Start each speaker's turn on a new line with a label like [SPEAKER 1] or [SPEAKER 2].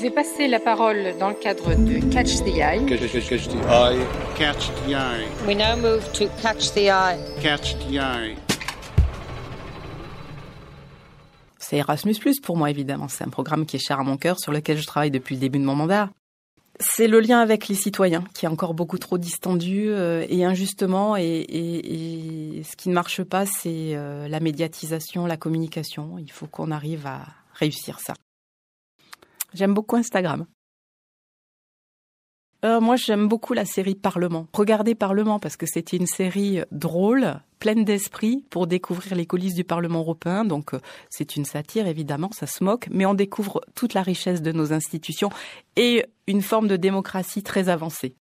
[SPEAKER 1] Je vais passer la parole dans le cadre de Catch the Eye.
[SPEAKER 2] Catch, catch, catch the eye.
[SPEAKER 3] Catch the eye.
[SPEAKER 4] We now move to Catch the Eye.
[SPEAKER 3] Catch the eye.
[SPEAKER 5] C'est Erasmus Plus pour moi évidemment. C'est un programme qui est cher à mon cœur, sur lequel je travaille depuis le début de mon mandat. C'est le lien avec les citoyens qui est encore beaucoup trop distendu euh, et injustement. Et, et, et, ce qui ne marche pas, c'est euh, la médiatisation, la communication. Il faut qu'on arrive à réussir ça. J'aime beaucoup Instagram. Euh, moi, j'aime beaucoup la série Parlement. Regardez Parlement parce que c'était une série drôle, pleine d'esprit pour découvrir les coulisses du Parlement européen. Donc, euh, c'est une satire, évidemment, ça se moque, mais on découvre toute la richesse de nos institutions et une forme de démocratie très avancée.